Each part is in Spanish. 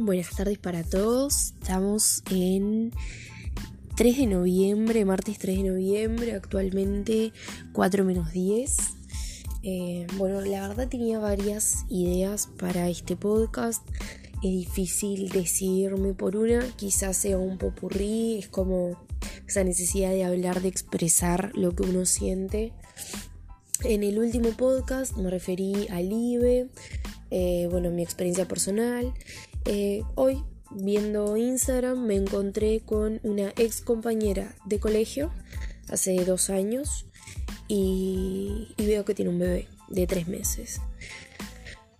Buenas tardes para todos. Estamos en 3 de noviembre, martes 3 de noviembre, actualmente 4 menos 10. Eh, bueno, la verdad tenía varias ideas para este podcast. Es difícil decidirme por una, quizás sea un popurrí, es como esa necesidad de hablar, de expresar lo que uno siente. En el último podcast me referí al IBE, eh, bueno, mi experiencia personal. Eh, hoy, viendo Instagram, me encontré con una ex compañera de colegio hace dos años y, veo que tiene un bebé de tres meses.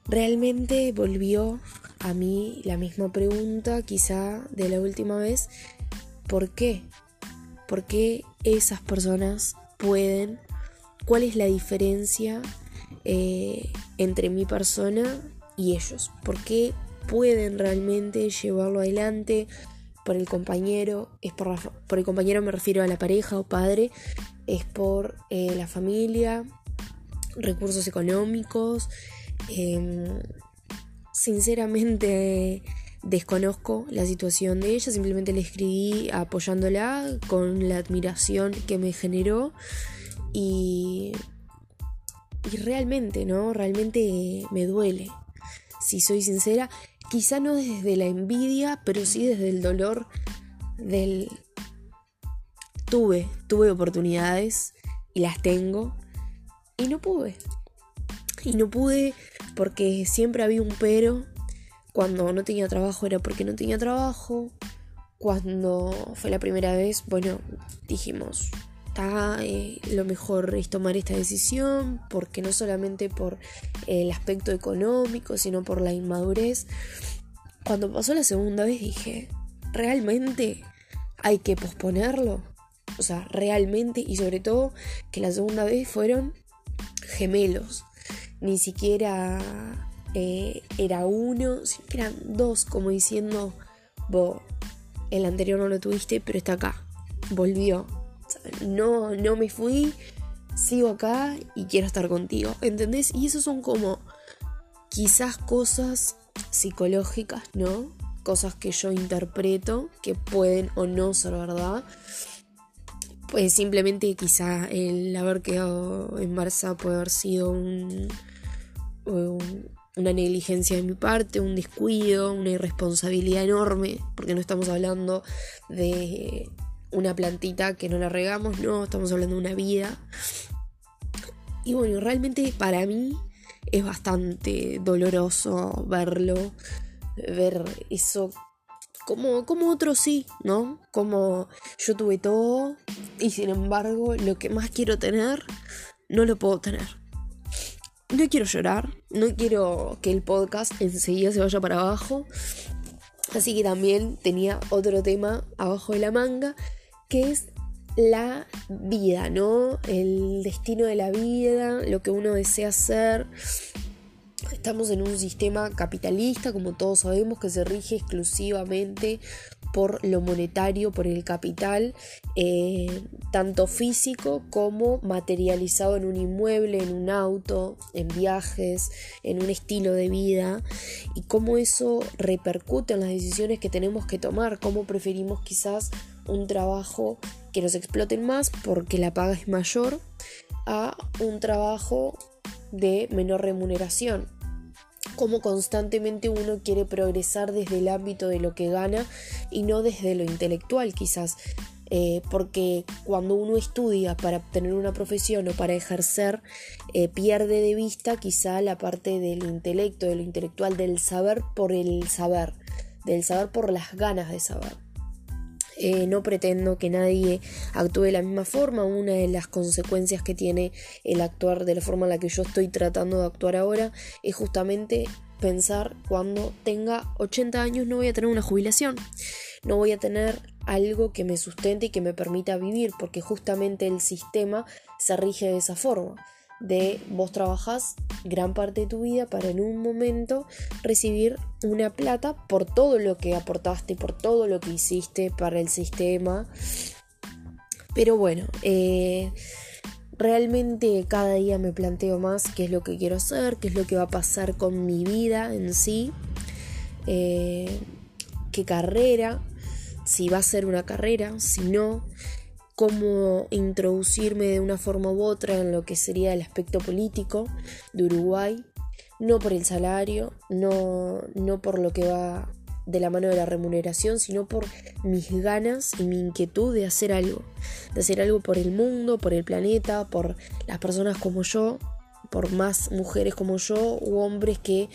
Realmente volvió a mí la misma pregunta, quizá de la última vez, ¿por qué? ¿Por qué esas personas pueden? ¿Cuál es la diferencia eh, entre mi persona y ellos? ¿Por qué pueden realmente llevarlo adelante por el compañero, es por, por el compañero me refiero a la pareja o padre, es por eh, la familia, recursos económicos. Em, sinceramente desconozco la situación de ella, simplemente le escribí apoyándola con la admiración que me generó y, y realmente, ¿no? Realmente me duele, si soy sincera, quizá no desde la envidia, pero sí desde el dolor del... Tuve, tuve oportunidades y las tengo y no pude. Y no pude porque siempre había un pero. Cuando no tenía trabajo era porque no tenía trabajo. Cuando fue la primera vez, bueno, dijimos, eh, lo mejor es tomar esta decisión, porque no solamente por el aspecto económico, sino por la inmadurez. Cuando pasó la segunda vez dije, ¿realmente hay que posponerlo? O sea, realmente, y sobre todo que la segunda vez fueron gemelos. Ni siquiera eh, era uno, sino eran dos, como diciendo, vos, el anterior no lo tuviste, pero está acá, volvió, no, no me fui, sigo acá y quiero estar contigo, ¿entendés? Y eso son como quizás cosas psicológicas, ¿no? Cosas que yo interpreto que pueden o no ser verdad. Pues simplemente quizá el haber quedado en Barça puede haber sido un, una negligencia de mi parte, un descuido, una irresponsabilidad enorme, porque no estamos hablando de una plantita que no la regamos, no, estamos hablando de una vida. Y bueno, realmente para mí es bastante doloroso verlo, ver eso como, como otros sí, ¿no? Como yo tuve todo y sin embargo lo que más quiero tener no lo puedo tener. No quiero llorar, no quiero que el podcast enseguida se vaya para abajo. Así que también tenía otro tema abajo de la manga que es la vida, ¿no? El destino de la vida, lo que uno desea hacer. Estamos en un sistema capitalista, como todos sabemos, que se rige exclusivamente por lo monetario, por el capital, eh, tanto físico como materializado en un inmueble, en un auto, en viajes, en un estilo de vida, y cómo eso repercute en las decisiones que tenemos que tomar, cómo preferimos quizás un trabajo que nos exploten más porque la paga es mayor a un trabajo de menor remuneración. Como constantemente uno quiere progresar desde el ámbito de lo que gana y no desde lo intelectual quizás. Eh, porque cuando uno estudia para obtener una profesión o para ejercer, eh, pierde de vista quizá la parte del intelecto, de lo intelectual, del saber por el saber, del saber por las ganas de saber. Eh, no pretendo que nadie actúe de la misma forma. Una de las consecuencias que tiene el actuar de la forma en la que yo estoy tratando de actuar ahora es justamente pensar cuando tenga 80 años no voy a tener una jubilación, no voy a tener algo que me sustente y que me permita vivir, porque justamente el sistema se rige de esa forma de vos trabajas gran parte de tu vida para en un momento recibir una plata por todo lo que aportaste, por todo lo que hiciste para el sistema. Pero bueno, eh, realmente cada día me planteo más qué es lo que quiero hacer, qué es lo que va a pasar con mi vida en sí. eh, qué carrera, si va a ser una carrera, si no, cómo introducirme de una forma u otra en lo que sería el aspecto político de Uruguay, no por el salario, no, no por lo que va de la mano de la remuneración, sino por mis ganas y mi inquietud de hacer algo, de hacer algo por el mundo, por el planeta, por las personas como yo, por más mujeres como yo u hombres que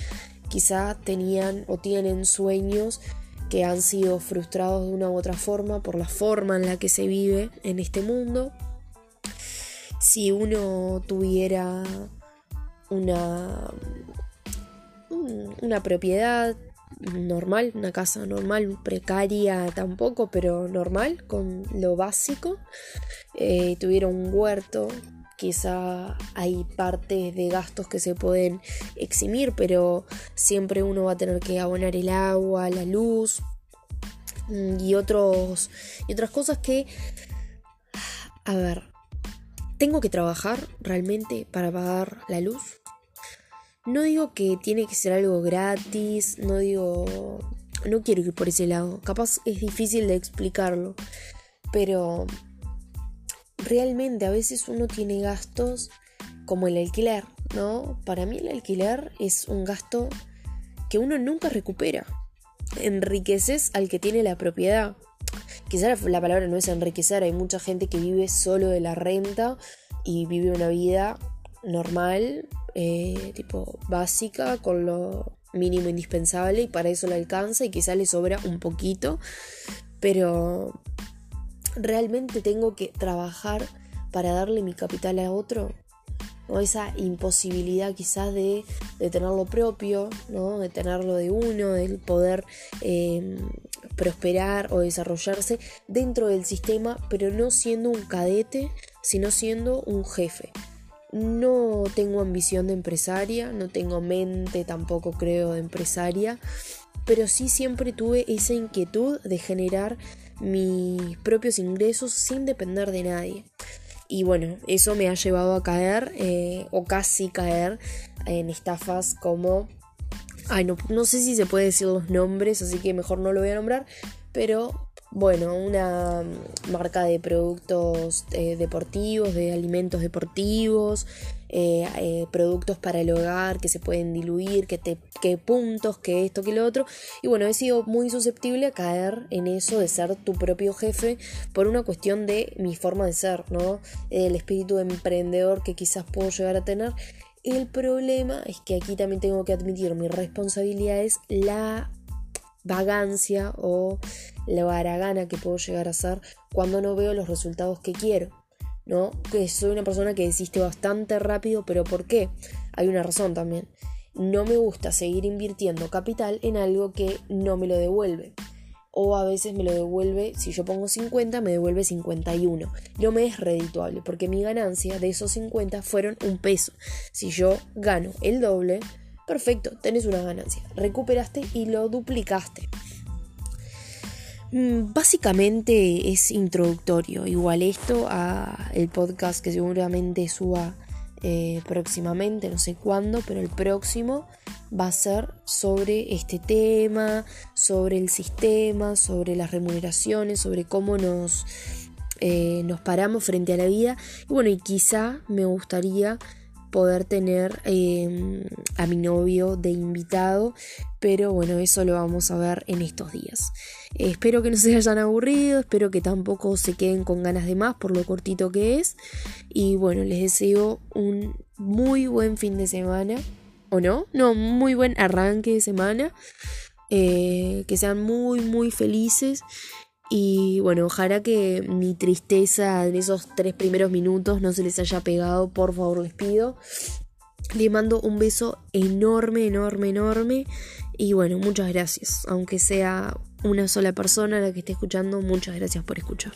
quizá tenían o tienen sueños que han sido frustrados de una u otra forma por la forma en la que se vive en este mundo. Si uno tuviera una, una propiedad normal, una casa normal, precaria tampoco, pero normal, con lo básico, eh, tuviera un huerto, quizá hay partes de gastos que se pueden eximir, pero siempre uno va a tener que abonar el agua, la luz mm, y, otros, y otras cosas que, a ver, tengo que trabajar realmente para pagar la luz. No digo que tiene que ser algo gratis, no digo... No quiero ir por ese lado, capaz es difícil de explicarlo, pero realmente a veces uno tiene gastos como el alquiler, ¿no? Para mí el alquiler es un gasto que uno nunca recupera. Enriqueces al que tiene la propiedad. Quizá la palabra no es enriquecer, hay mucha gente que vive solo de la renta y vive una vida normal, eh, tipo básica, con lo mínimo indispensable y para eso le alcanza y quizá le sobra un poquito, pero realmente tengo que trabajar para darle mi capital a otro, ¿no? esa imposibilidad quizás de, de tener propio, ¿no? de tenerlo de uno, del poder em, prosperar o desarrollarse dentro del sistema, pero no siendo un cadete, sino siendo un jefe. No tengo ambición de empresaria, no tengo mente tampoco creo de empresaria, pero sí siempre tuve esa inquietud de generar mis propios ingresos sin depender de nadie. Y bueno, eso me ha llevado a caer eh, o casi caer en estafas como... Ay, no, no sé si se puede decir los nombres, así que mejor no lo voy a nombrar, pero bueno, una marca de productos eh, deportivos, de alimentos deportivos, eh, eh, productos para el hogar que se pueden diluir, que, te, que puntos, que esto, que lo otro. Y bueno, he sido muy susceptible a caer en eso de ser tu propio jefe por una cuestión de mi forma de ser, ¿no? El espíritu emprendedor que quizás puedo llegar a tener. El problema es que aquí también tengo que admitir mi responsabilidad es la vagancia o la baragana que puedo llegar a ser cuando no veo los resultados que quiero. ¿no? Que soy una persona que desiste bastante rápido, pero ¿por qué? Hay una razón también. No me gusta seguir invirtiendo capital en algo que no me lo devuelve. O a veces me lo devuelve, si yo pongo 50, me devuelve 51. No me es redituable, porque mi ganancia de esos 50 fueron un peso. Si yo gano el doble, perfecto, tenés una ganancia. Recuperaste y lo duplicaste. Mm, básicamente es introductorio, igual esto a el podcast que seguramente suba eh, próximamente, no sé cuándo, pero el próximo va a ser sobre este tema, sobre el sistema, sobre las remuneraciones, sobre cómo nos, eh, nos paramos frente a la vida. Y bueno, y quizá me gustaría poder tener em, a mi novio de invitado, pero bueno, eso lo vamos a ver en estos días. espero que no se hayan aburrido, espero que tampoco se queden con ganas de más por lo cortito que es. Y bueno, les deseo un muy buen fin de semana, ¿o no? No, muy buen arranque de semana. Eh, que sean muy, muy felices y bueno, ojalá que mi tristeza en esos tres primeros minutos no se les haya pegado, por favor les pido. Les mando un beso enorme, enorme, enorme. Y bueno, muchas gracias. Aunque sea una sola persona la que esté escuchando, muchas gracias por escuchar.